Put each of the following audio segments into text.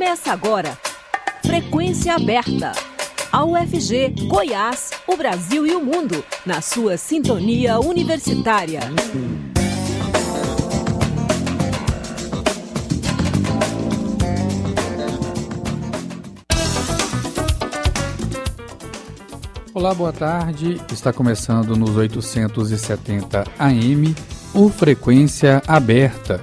Começa agora. Frequência aberta. A UFG, Goiás, o Brasil e o mundo, na sua sintonia universitária. Olá, boa tarde. Está começando nos 870 AM o Frequência Aberta.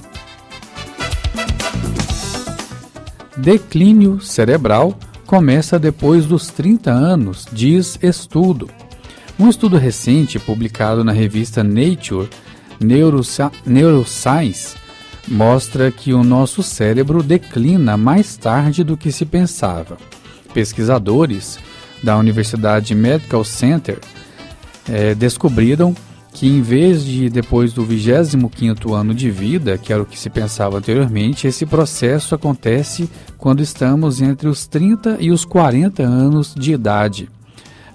Declínio cerebral começa depois dos 30 anos, diz estudo. Um estudo recente publicado na revista Nature Neuroscience mostra que o nosso cérebro declina mais tarde do que se pensava. Pesquisadores da Universidade Medical Center é, descobriram que em vez de depois do 25º ano de vida, que era o que se pensava anteriormente, esse processo acontece quando estamos entre os 30 e os 40 anos de idade.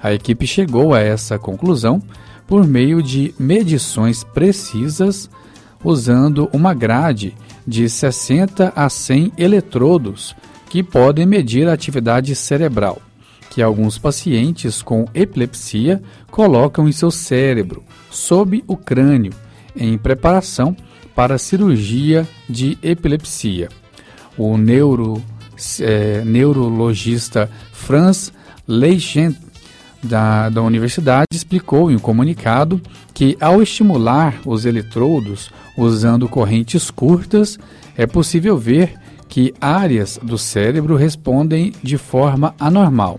A equipe chegou a essa conclusão por meio de medições precisas usando uma grade de 60 a 100 eletrodos que podem medir a atividade cerebral que alguns pacientes com epilepsia colocam em seu cérebro, sob o crânio, em preparação para cirurgia de epilepsia. O neuro, é, neurologista Franz Leichent, da, da universidade, explicou em um comunicado que, ao estimular os eletrodos usando correntes curtas, é possível ver que áreas do cérebro respondem de forma anormal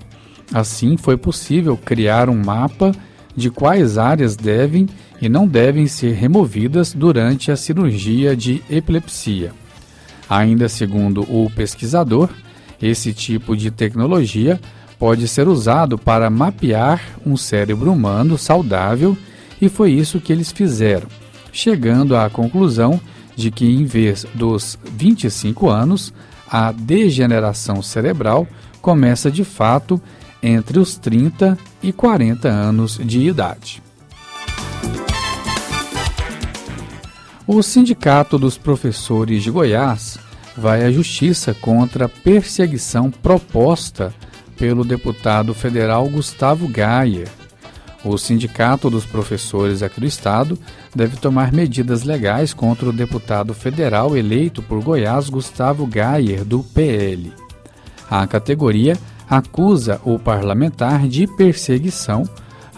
Assim, foi possível criar um mapa de quais áreas devem e não devem ser removidas durante a cirurgia de epilepsia. Ainda segundo o pesquisador, esse tipo de tecnologia pode ser usado para mapear um cérebro humano saudável e foi isso que eles fizeram, chegando à conclusão de que em vez dos 25 anos, a degeneração cerebral começa de fato entre os 30 e 40 anos de idade. O Sindicato dos Professores de Goiás vai à justiça contra a perseguição proposta pelo deputado federal Gustavo Gaia. O Sindicato dos Professores aqui do Estado deve tomar medidas legais contra o deputado federal eleito por Goiás Gustavo Gaia, do PL. A categoria acusa o parlamentar de perseguição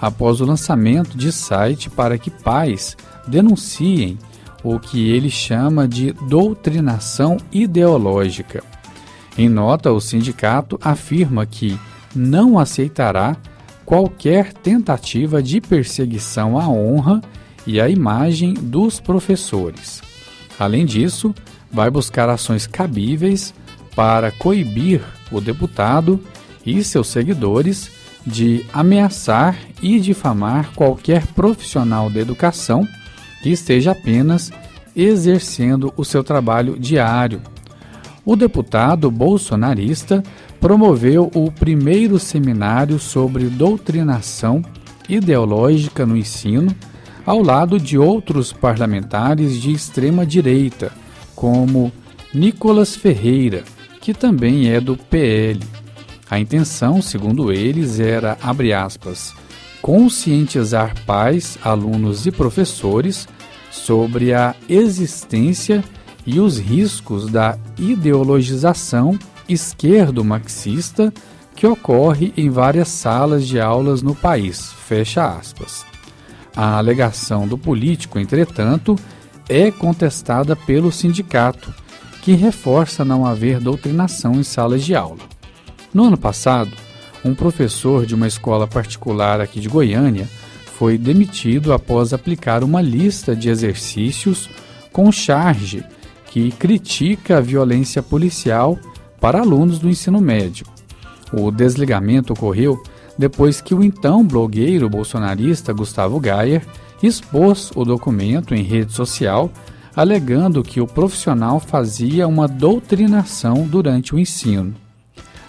após o lançamento de site para que pais denunciem o que ele chama de doutrinação ideológica. Em nota, o sindicato afirma que não aceitará qualquer tentativa de perseguição à honra e à imagem dos professores. Além disso, vai buscar ações cabíveis para coibir o deputado e seus seguidores de ameaçar e difamar qualquer profissional da educação que esteja apenas exercendo o seu trabalho diário. O deputado bolsonarista promoveu o primeiro seminário sobre doutrinação ideológica no ensino, ao lado de outros parlamentares de extrema direita, como Nicolas Ferreira, que também é do PL. A intenção, segundo eles, era, abre aspas, conscientizar pais, alunos e professores sobre a existência e os riscos da ideologização esquerdo-marxista que ocorre em várias salas de aulas no país. Fecha aspas. A alegação do político, entretanto, é contestada pelo sindicato, que reforça não haver doutrinação em salas de aula. No ano passado, um professor de uma escola particular aqui de Goiânia foi demitido após aplicar uma lista de exercícios com charge que critica a violência policial para alunos do ensino médio. O desligamento ocorreu depois que o então blogueiro bolsonarista Gustavo Gayer expôs o documento em rede social, alegando que o profissional fazia uma doutrinação durante o ensino.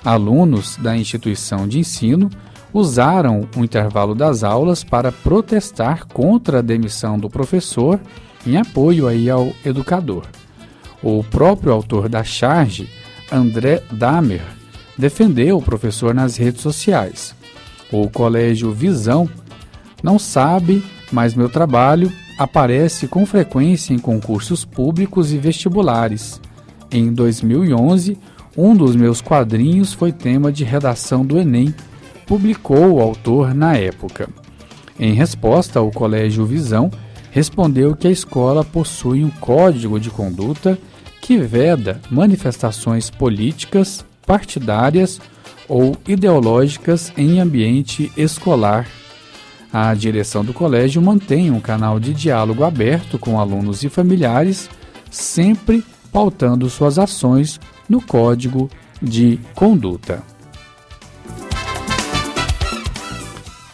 Alunos da instituição de ensino usaram o intervalo das aulas para protestar contra a demissão do professor em apoio aí ao educador. O próprio autor da charge, André Damer, defendeu o professor nas redes sociais. O colégio Visão não sabe, mas meu trabalho aparece com frequência em concursos públicos e vestibulares. Em 2011, um dos meus quadrinhos foi tema de redação do Enem, publicou o autor na época. Em resposta, o Colégio Visão respondeu que a escola possui um código de conduta que veda manifestações políticas, partidárias ou ideológicas em ambiente escolar. A direção do colégio mantém um canal de diálogo aberto com alunos e familiares, sempre pautando suas ações no código de conduta.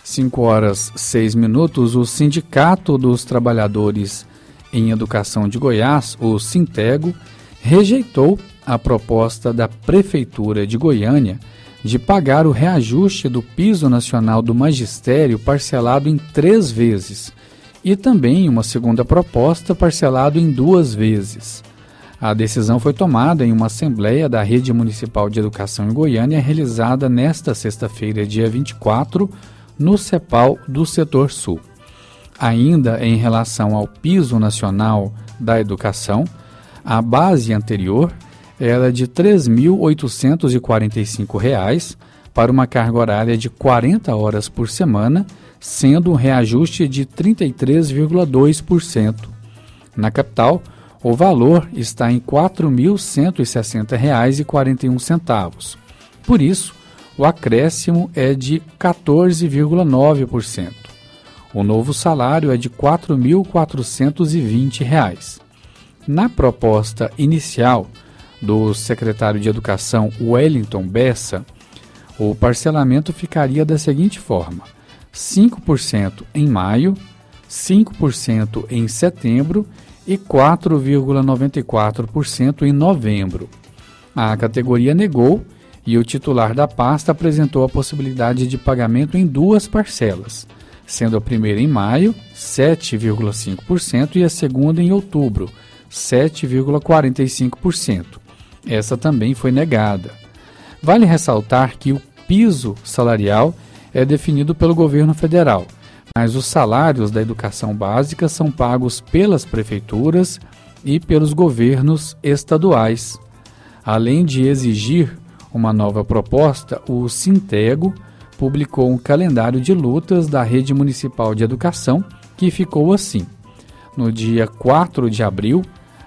5 horas 6 minutos, o Sindicato dos Trabalhadores em Educação de Goiás, o Sintego, rejeitou a proposta da Prefeitura de Goiânia de pagar o reajuste do piso nacional do magistério parcelado em três vezes e também uma segunda proposta parcelado em duas vezes. A decisão foi tomada em uma assembleia da Rede Municipal de Educação em Goiânia realizada nesta sexta-feira, dia 24, no CEPAL do Setor Sul. Ainda em relação ao piso nacional da educação, a base anterior era de R$ 3.845 para uma carga horária de 40 horas por semana, sendo um reajuste de 33,2%. Na capital, o valor está em R$ 4.160,41. Por isso, o acréscimo é de 14,9%. O novo salário é de R$ 4.420. Na proposta inicial do secretário de Educação Wellington Bessa, o parcelamento ficaria da seguinte forma: 5% em maio, 5% em setembro e 4,94% em novembro. A categoria negou e o titular da pasta apresentou a possibilidade de pagamento em duas parcelas, sendo a primeira em maio, 7,5%, e a segunda em outubro, 7,45%. Essa também foi negada. Vale ressaltar que o piso salarial é definido pelo governo federal, mas os salários da educação básica são pagos pelas prefeituras e pelos governos estaduais. Além de exigir uma nova proposta, o Sintego publicou um calendário de lutas da Rede Municipal de Educação que ficou assim: no dia 4 de abril,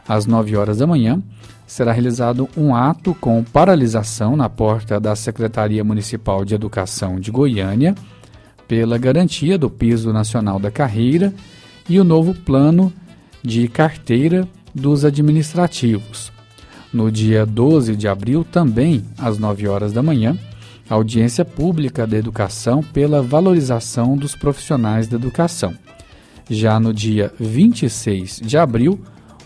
às 9 horas da manhã, será realizado um ato com paralisação na porta da Secretaria Municipal de Educação de Goiânia, pela garantia do piso nacional da carreira e o novo plano de carteira dos administrativos. No dia 12 de abril, também às 9 horas da manhã, audiência pública da educação pela valorização dos profissionais da educação. Já no dia 26 de abril,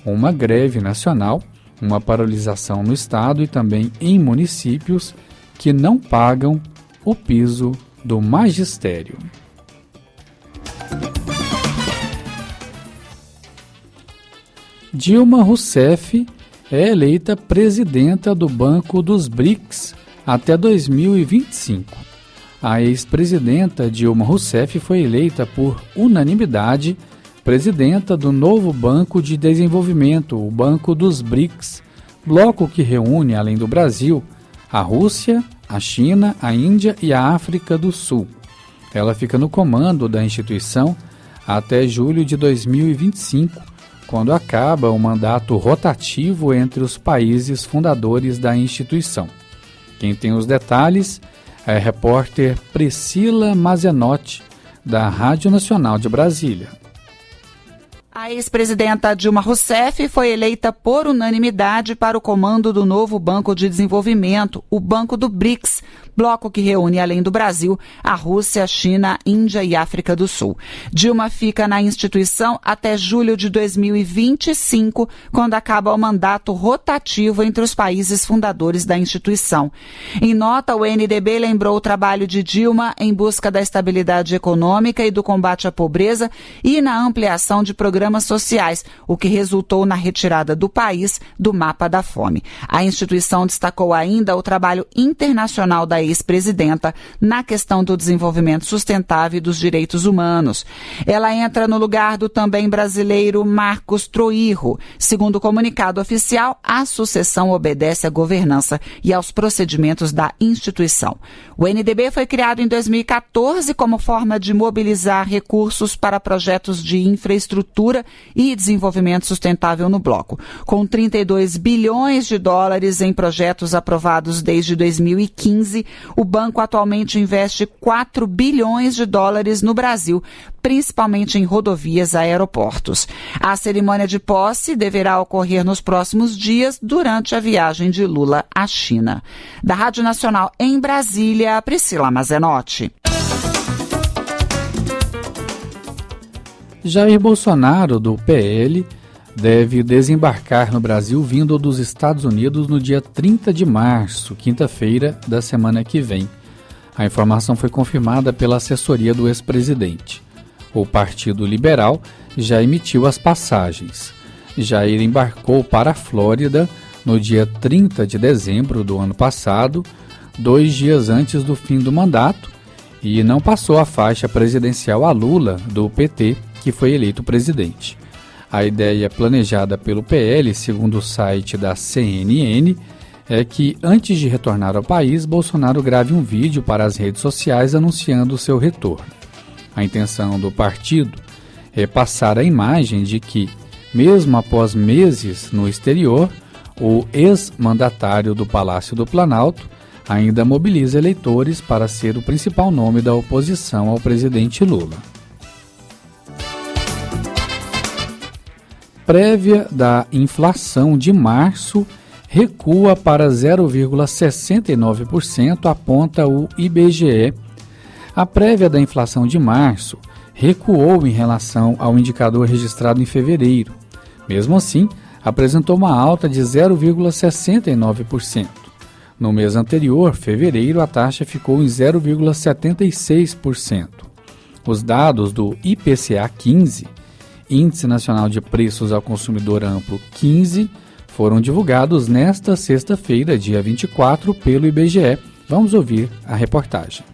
uma greve nacional, uma paralisação no estado e também em municípios que não pagam o piso do magistério. Dilma Rousseff é eleita presidenta do Banco dos BRICS até 2025. A ex-presidenta Dilma Rousseff foi eleita por unanimidade presidenta do novo Banco de Desenvolvimento, o Banco dos BRICS, bloco que reúne, além do Brasil, a Rússia, a China, a Índia e a África do Sul. Ela fica no comando da instituição até julho de 2025, quando acaba o mandato rotativo entre os países fundadores da instituição. Quem tem os detalhes é a repórter Priscila Mazenotti, da Rádio Nacional de Brasília. A ex-presidenta Dilma Rousseff foi eleita por unanimidade para o comando do novo Banco de Desenvolvimento, o Banco do BRICS, bloco que reúne, além do Brasil, a Rússia, China, Índia e África do Sul. Dilma fica na instituição até julho de 2025, quando acaba o mandato rotativo entre os países fundadores da instituição. Em nota, o NDB lembrou o trabalho de Dilma em busca da estabilidade econômica e do combate à pobreza e na ampliação de programas sociais, o que resultou na retirada do país do mapa da fome. A instituição destacou ainda o trabalho internacional da ex-presidenta na questão do desenvolvimento sustentável e dos direitos humanos. Ela entra no lugar do também brasileiro Marcos Troirro. Segundo o comunicado oficial, a sucessão obedece à governança e aos procedimentos da instituição. O NDB foi criado em 2014 como forma de mobilizar recursos para projetos de infraestrutura e desenvolvimento sustentável no bloco, com 32 bilhões de dólares em projetos aprovados desde 2015. O banco atualmente investe 4 bilhões de dólares no Brasil, principalmente em rodovias e aeroportos. A cerimônia de posse deverá ocorrer nos próximos dias durante a viagem de Lula à China. Da Rádio Nacional em Brasília, Priscila Mazenotti. Jair Bolsonaro, do PL, deve desembarcar no Brasil vindo dos Estados Unidos no dia 30 de março, quinta-feira da semana que vem. A informação foi confirmada pela assessoria do ex-presidente. O Partido Liberal já emitiu as passagens. Jair embarcou para a Flórida no dia 30 de dezembro do ano passado, dois dias antes do fim do mandato, e não passou a faixa presidencial a Lula, do PT, que foi eleito presidente. A ideia planejada pelo PL, segundo o site da CNN, é que antes de retornar ao país, Bolsonaro grave um vídeo para as redes sociais anunciando seu retorno. A intenção do partido é passar a imagem de que, mesmo após meses no exterior, o ex-mandatário do Palácio do Planalto ainda mobiliza eleitores para ser o principal nome da oposição ao presidente Lula. Prévia da inflação de março recua para 0,69%, aponta o IBGE. A prévia da inflação de março recuou em relação ao indicador registrado em fevereiro. Mesmo assim, apresentou uma alta de 0,69%. No mês anterior, fevereiro, a taxa ficou em 0,76%. Os dados do IPCA 15 Índice Nacional de Preços ao Consumidor Amplo 15 foram divulgados nesta sexta-feira, dia 24, pelo IBGE. Vamos ouvir a reportagem.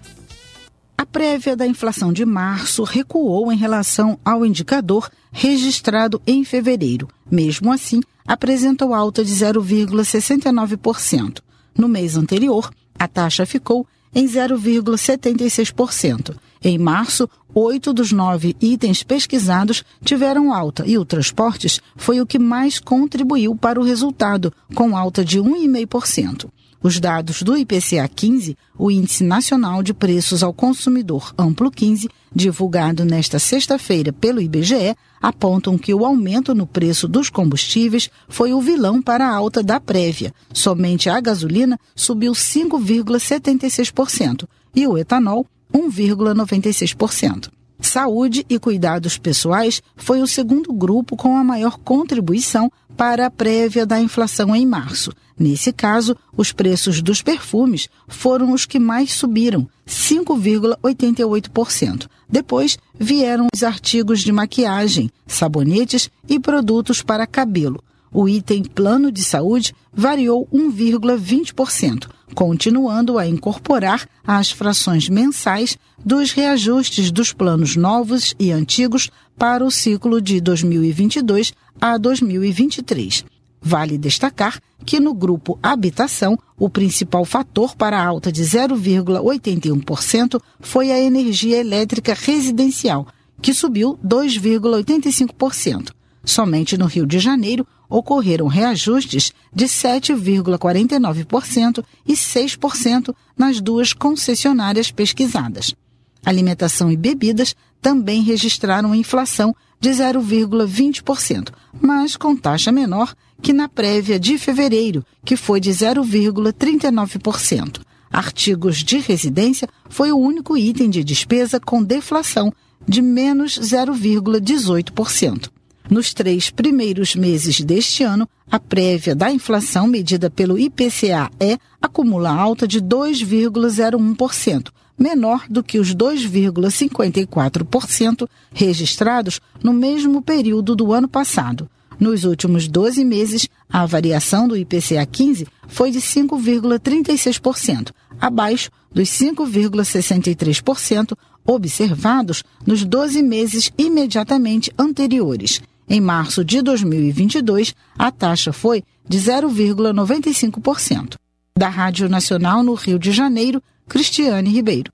A prévia da inflação de março recuou em relação ao indicador registrado em fevereiro. Mesmo assim, apresentou alta de 0,69%. No mês anterior, a taxa ficou em 0,76%. Em março, oito dos nove itens pesquisados tiveram alta e o transportes foi o que mais contribuiu para o resultado, com alta de 1,5%. Os dados do IPCA 15, o Índice Nacional de Preços ao Consumidor Amplo 15, divulgado nesta sexta-feira pelo IBGE, apontam que o aumento no preço dos combustíveis foi o vilão para a alta da prévia. Somente a gasolina subiu 5,76% e o etanol 1,96%. Saúde e cuidados pessoais foi o segundo grupo com a maior contribuição para a prévia da inflação em março. Nesse caso, os preços dos perfumes foram os que mais subiram, 5,88%. Depois vieram os artigos de maquiagem, sabonetes e produtos para cabelo. O item plano de saúde variou 1,20%, continuando a incorporar as frações mensais dos reajustes dos planos novos e antigos para o ciclo de 2022 a 2023. Vale destacar que no grupo habitação, o principal fator para a alta de 0,81% foi a energia elétrica residencial, que subiu 2,85%. Somente no Rio de Janeiro ocorreram reajustes de 7,49% e 6% nas duas concessionárias pesquisadas. Alimentação e bebidas também registraram inflação de 0,20%, mas com taxa menor que na prévia de fevereiro, que foi de 0,39%. Artigos de residência foi o único item de despesa com deflação de menos 0,18%. Nos três primeiros meses deste ano, a prévia da inflação medida pelo IPCA-E acumula alta de 2,01%, menor do que os 2,54% registrados no mesmo período do ano passado. Nos últimos 12 meses, a variação do IPCA 15 foi de 5,36%, abaixo dos 5,63% observados nos 12 meses imediatamente anteriores. Em março de 2022, a taxa foi de 0,95%. Da Rádio Nacional no Rio de Janeiro, Cristiane Ribeiro.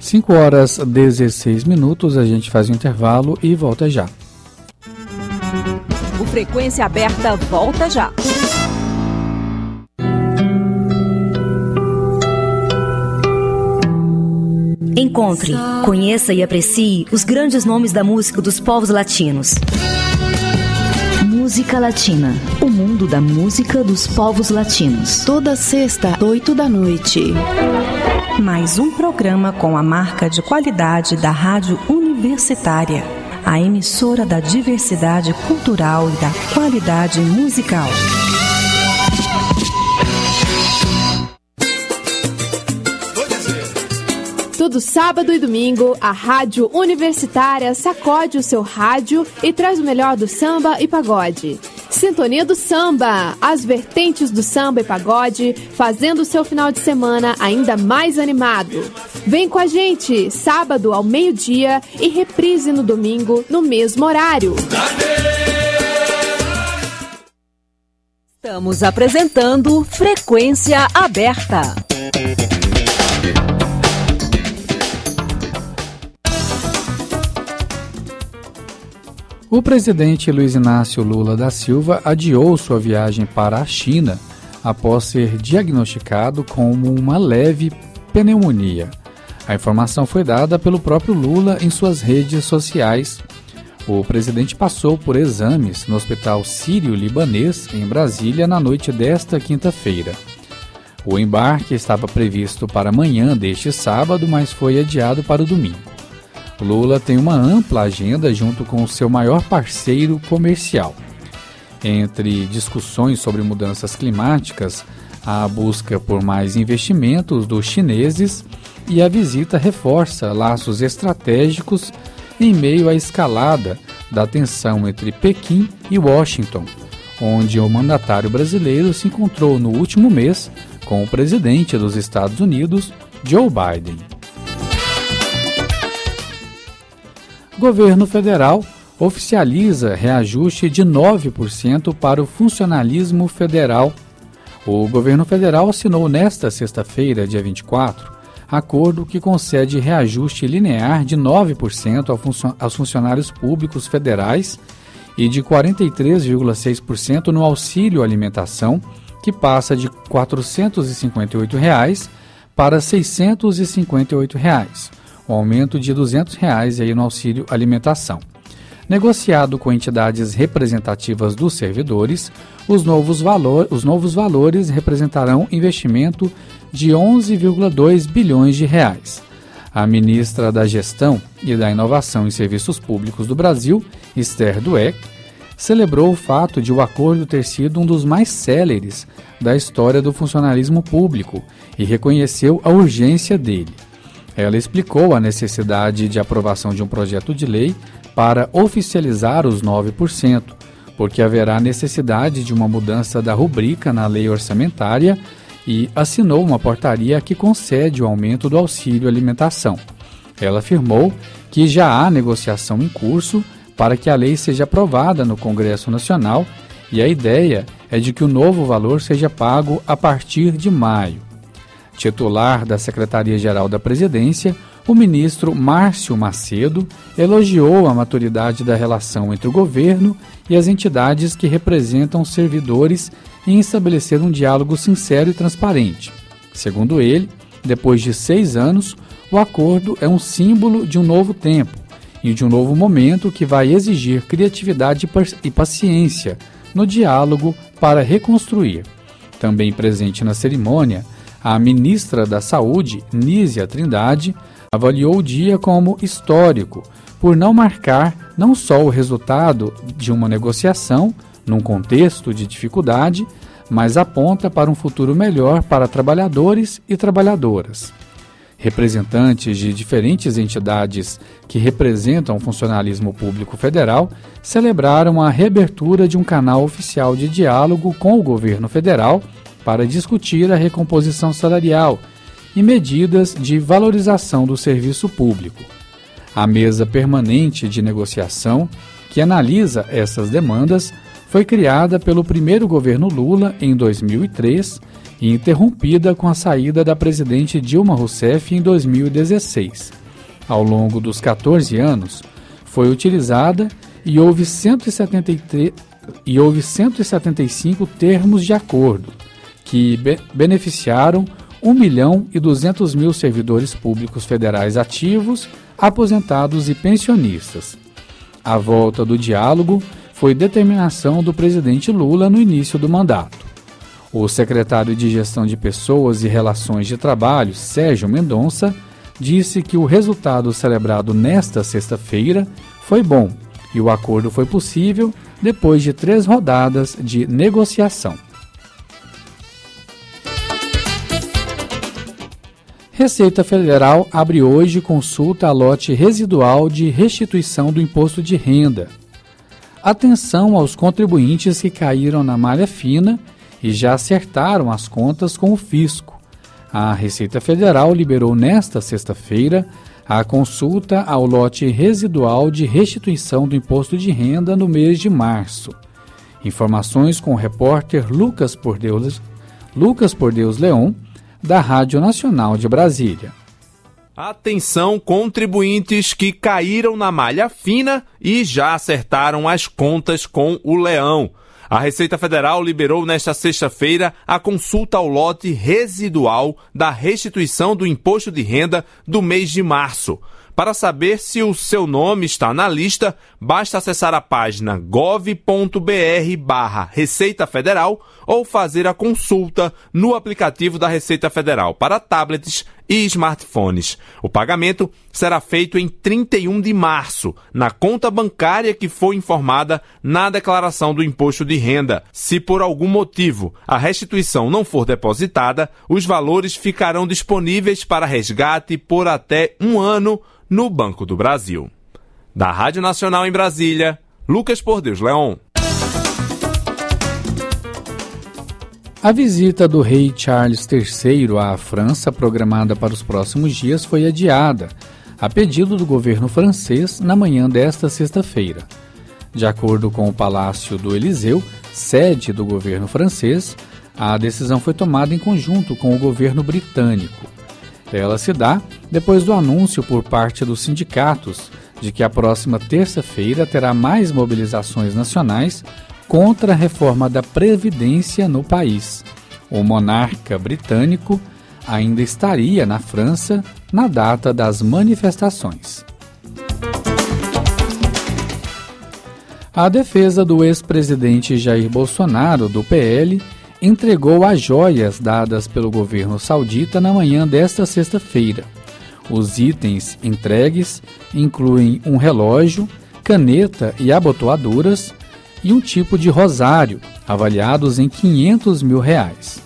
5 horas 16 minutos, a gente faz o um intervalo e volta já. O Frequência Aberta volta já. Encontre, conheça e aprecie os grandes nomes da música dos povos latinos. Música Latina. O mundo da música dos povos latinos. Toda sexta, 8 da noite. Mais um programa com a marca de qualidade da Rádio Universitária. A emissora da diversidade cultural e da qualidade musical. Todo sábado e domingo, a Rádio Universitária sacode o seu rádio e traz o melhor do samba e pagode. Sintonia do Samba, as vertentes do samba e pagode, fazendo o seu final de semana ainda mais animado. Vem com a gente, sábado ao meio-dia e reprise no domingo, no mesmo horário. Estamos apresentando Frequência Aberta. O presidente Luiz Inácio Lula da Silva adiou sua viagem para a China após ser diagnosticado como uma leve pneumonia. A informação foi dada pelo próprio Lula em suas redes sociais. O presidente passou por exames no Hospital Sírio-Libanês, em Brasília, na noite desta quinta-feira. O embarque estava previsto para amanhã deste sábado, mas foi adiado para o domingo. Lula tem uma ampla agenda junto com o seu maior parceiro comercial. Entre discussões sobre mudanças climáticas, a busca por mais investimentos dos chineses e a visita reforça laços estratégicos em meio à escalada da tensão entre Pequim e Washington, onde o mandatário brasileiro se encontrou no último mês com o presidente dos Estados Unidos, Joe Biden. Governo federal oficializa reajuste de 9% para o funcionalismo federal. O governo federal assinou nesta sexta-feira, dia 24, acordo que concede reajuste linear de 9% aos funcionários públicos federais e de 43,6% no auxílio alimentação, que passa de 458 reais para 658 reais um aumento de 200 reais aí no auxílio alimentação. Negociado com entidades representativas dos servidores, os novos, valor, os novos valores representarão investimento de 11,2 bilhões de reais. A ministra da Gestão e da Inovação em Serviços Públicos do Brasil, Esther Dueck, celebrou o fato de o acordo ter sido um dos mais céleres da história do funcionalismo público e reconheceu a urgência dele. Ela explicou a necessidade de aprovação de um projeto de lei para oficializar os 9%, porque haverá necessidade de uma mudança da rubrica na lei orçamentária e assinou uma portaria que concede o aumento do auxílio alimentação. Ela afirmou que já há negociação em curso para que a lei seja aprovada no Congresso Nacional e a ideia é de que o novo valor seja pago a partir de maio titular da Secretaria-Geral da Presidência, o ministro Márcio Macedo elogiou a maturidade da relação entre o governo e as entidades que representam servidores em estabelecer um diálogo sincero e transparente. Segundo ele, depois de seis anos, o acordo é um símbolo de um novo tempo e de um novo momento que vai exigir criatividade e paciência no diálogo para reconstruir. Também presente na cerimônia, a ministra da Saúde, Nízia Trindade, avaliou o dia como histórico, por não marcar não só o resultado de uma negociação num contexto de dificuldade, mas aponta para um futuro melhor para trabalhadores e trabalhadoras. Representantes de diferentes entidades que representam o funcionalismo público federal celebraram a reabertura de um canal oficial de diálogo com o governo federal para discutir a recomposição salarial e medidas de valorização do serviço público. A mesa permanente de negociação, que analisa essas demandas, foi criada pelo primeiro governo Lula em 2003 e interrompida com a saída da presidente Dilma Rousseff em 2016. Ao longo dos 14 anos, foi utilizada e houve 173 e houve 175 termos de acordo que be beneficiaram 1 milhão e 200 mil servidores públicos federais ativos, aposentados e pensionistas. A volta do diálogo foi determinação do presidente Lula no início do mandato. O secretário de Gestão de Pessoas e Relações de Trabalho, Sérgio Mendonça, disse que o resultado celebrado nesta sexta-feira foi bom e o acordo foi possível depois de três rodadas de negociação. Receita Federal abre hoje consulta a lote residual de restituição do imposto de renda. Atenção aos contribuintes que caíram na malha fina e já acertaram as contas com o fisco. A Receita Federal liberou nesta sexta-feira a consulta ao lote residual de restituição do imposto de renda no mês de março. Informações com o repórter Lucas Por Deus, Lucas Por Deus Leão da Rádio Nacional de Brasília. Atenção, contribuintes que caíram na malha fina e já acertaram as contas com o leão. A Receita Federal liberou nesta sexta-feira a consulta ao lote residual da restituição do imposto de renda do mês de março. Para saber se o seu nome está na lista, basta acessar a página gov.br barra Receita Federal ou fazer a consulta no aplicativo da Receita Federal. Para tablets e smartphones. O pagamento será feito em 31 de março, na conta bancária que foi informada na declaração do imposto de renda. Se por algum motivo a restituição não for depositada, os valores ficarão disponíveis para resgate por até um ano no Banco do Brasil. Da Rádio Nacional em Brasília, Lucas Por Deus Leon. A visita do rei Charles III à França, programada para os próximos dias, foi adiada, a pedido do governo francês, na manhã desta sexta-feira. De acordo com o Palácio do Eliseu, sede do governo francês, a decisão foi tomada em conjunto com o governo britânico. Ela se dá depois do anúncio por parte dos sindicatos de que a próxima terça-feira terá mais mobilizações nacionais contra a reforma da Previdência no país. O monarca britânico ainda estaria na França na data das manifestações. A defesa do ex-presidente Jair Bolsonaro, do PL, entregou as joias dadas pelo governo saudita na manhã desta sexta-feira. Os itens entregues incluem um relógio, caneta e abotoaduras e um tipo de rosário, avaliados em 500 mil reais.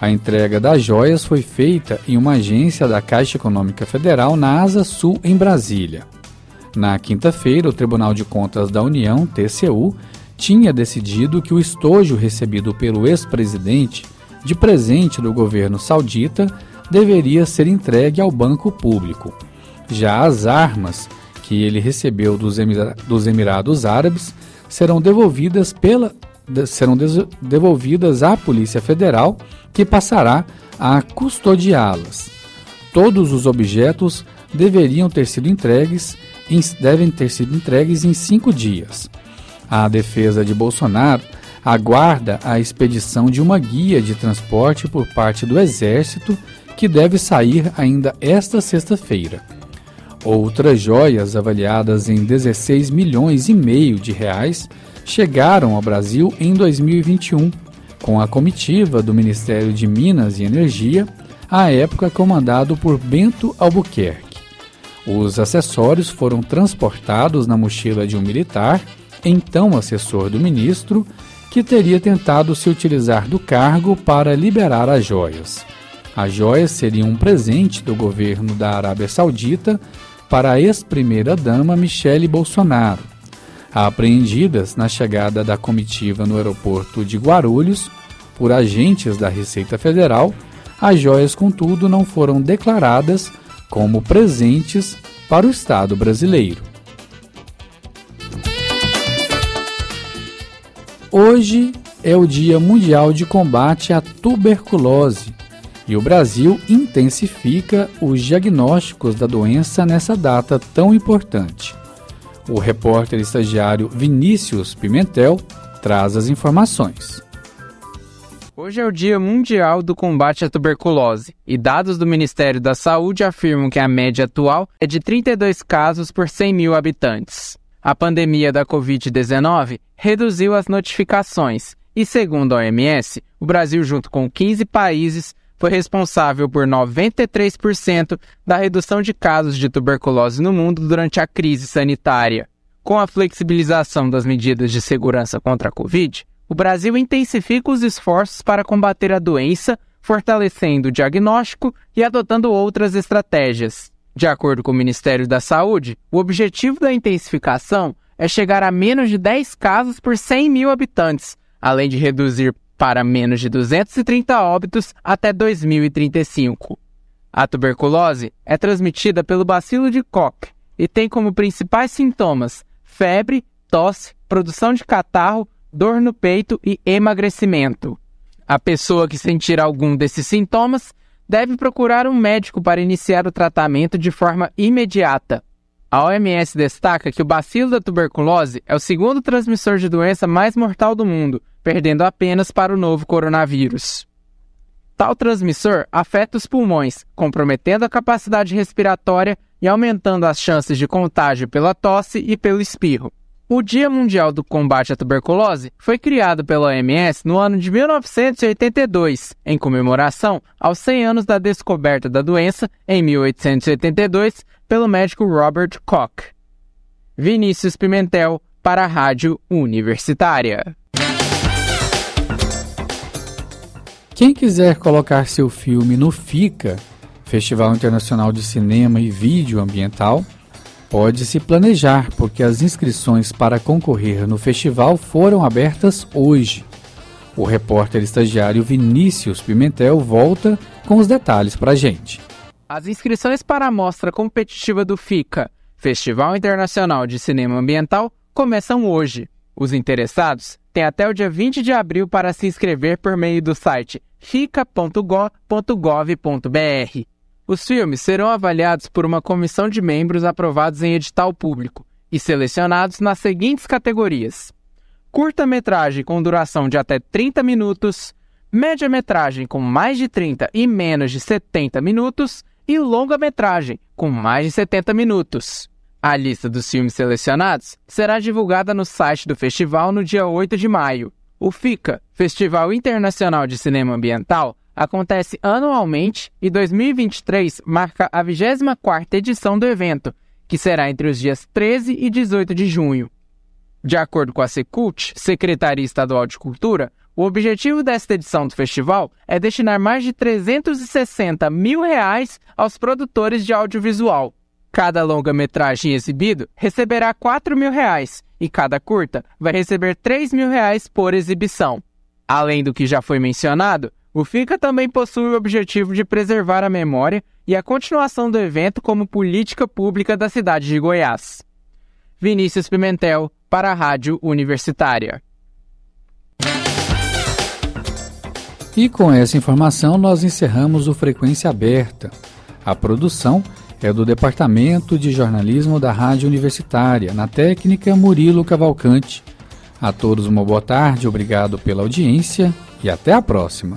A entrega das joias foi feita em uma agência da Caixa Econômica Federal na Asa Sul, em Brasília. Na quinta-feira, o Tribunal de Contas da União, TCU, tinha decidido que o estojo recebido pelo ex-presidente de presente do governo saudita deveria ser entregue ao banco público. Já as armas que ele recebeu dos, dos Emirados Árabes serão devolvidas pela serão devolvidas à Polícia Federal, que passará a custodiá-las. Todos os objetos deveriam ter sido entregues em, devem ter sido entregues em cinco dias. A defesa de Bolsonaro aguarda a expedição de uma guia de transporte por parte do Exército que deve sair ainda esta sexta-feira. Outras joias avaliadas em 16 milhões e meio de reais chegaram ao Brasil em 2021, com a comitiva do Ministério de Minas e Energia, à época comandado por Bento Albuquerque. Os acessórios foram transportados na mochila de um militar, então assessor do ministro, que teria tentado se utilizar do cargo para liberar as joias. As joias seriam um presente do governo da Arábia Saudita para a ex-primeira-dama Michele Bolsonaro. Apreendidas na chegada da comitiva no aeroporto de Guarulhos por agentes da Receita Federal, as joias, contudo, não foram declaradas como presentes para o Estado brasileiro. Hoje é o Dia Mundial de Combate à Tuberculose e o Brasil intensifica os diagnósticos da doença nessa data tão importante. O repórter estagiário Vinícius Pimentel traz as informações. Hoje é o Dia Mundial do Combate à Tuberculose e dados do Ministério da Saúde afirmam que a média atual é de 32 casos por 100 mil habitantes. A pandemia da Covid-19 reduziu as notificações e, segundo a OMS, o Brasil, junto com 15 países, foi responsável por 93% da redução de casos de tuberculose no mundo durante a crise sanitária. Com a flexibilização das medidas de segurança contra a Covid, o Brasil intensifica os esforços para combater a doença, fortalecendo o diagnóstico e adotando outras estratégias. De acordo com o Ministério da Saúde, o objetivo da intensificação é chegar a menos de 10 casos por 100 mil habitantes, além de reduzir para menos de 230 óbitos até 2035. A tuberculose é transmitida pelo bacilo de Koch e tem como principais sintomas febre, tosse, produção de catarro, dor no peito e emagrecimento. A pessoa que sentir algum desses sintomas deve procurar um médico para iniciar o tratamento de forma imediata. A OMS destaca que o bacilo da tuberculose é o segundo transmissor de doença mais mortal do mundo, perdendo apenas para o novo coronavírus. Tal transmissor afeta os pulmões, comprometendo a capacidade respiratória e aumentando as chances de contágio pela tosse e pelo espirro. O Dia Mundial do Combate à Tuberculose foi criado pela OMS no ano de 1982, em comemoração aos 100 anos da descoberta da doença, em 1882, pelo médico Robert Koch. Vinícius Pimentel, para a Rádio Universitária. Quem quiser colocar seu filme no FICA, Festival Internacional de Cinema e Vídeo Ambiental, pode se planejar, porque as inscrições para concorrer no festival foram abertas hoje. O repórter estagiário Vinícius Pimentel volta com os detalhes para a gente. As inscrições para a mostra competitiva do FICA, Festival Internacional de Cinema Ambiental, começam hoje. Os interessados têm até o dia 20 de abril para se inscrever por meio do site fica.gov.br. Os filmes serão avaliados por uma comissão de membros aprovados em edital público e selecionados nas seguintes categorias: curta-metragem com duração de até 30 minutos, média-metragem com mais de 30 e menos de 70 minutos e longa-metragem com mais de 70 minutos. A lista dos filmes selecionados será divulgada no site do festival no dia 8 de maio. O FICA, Festival Internacional de Cinema Ambiental, acontece anualmente e 2023 marca a 24ª edição do evento, que será entre os dias 13 e 18 de junho. De acordo com a Secult, Secretaria Estadual de Cultura, o objetivo desta edição do festival é destinar mais de 360 mil reais aos produtores de audiovisual. Cada longa-metragem exibido receberá 4 mil reais e cada curta vai receber 3 mil reais por exibição. Além do que já foi mencionado, o FICA também possui o objetivo de preservar a memória e a continuação do evento como política pública da cidade de Goiás. Vinícius Pimentel, para a Rádio Universitária. E com essa informação nós encerramos o Frequência Aberta. A produção é do Departamento de Jornalismo da Rádio Universitária, na técnica Murilo Cavalcante. A todos uma boa tarde, obrigado pela audiência e até a próxima.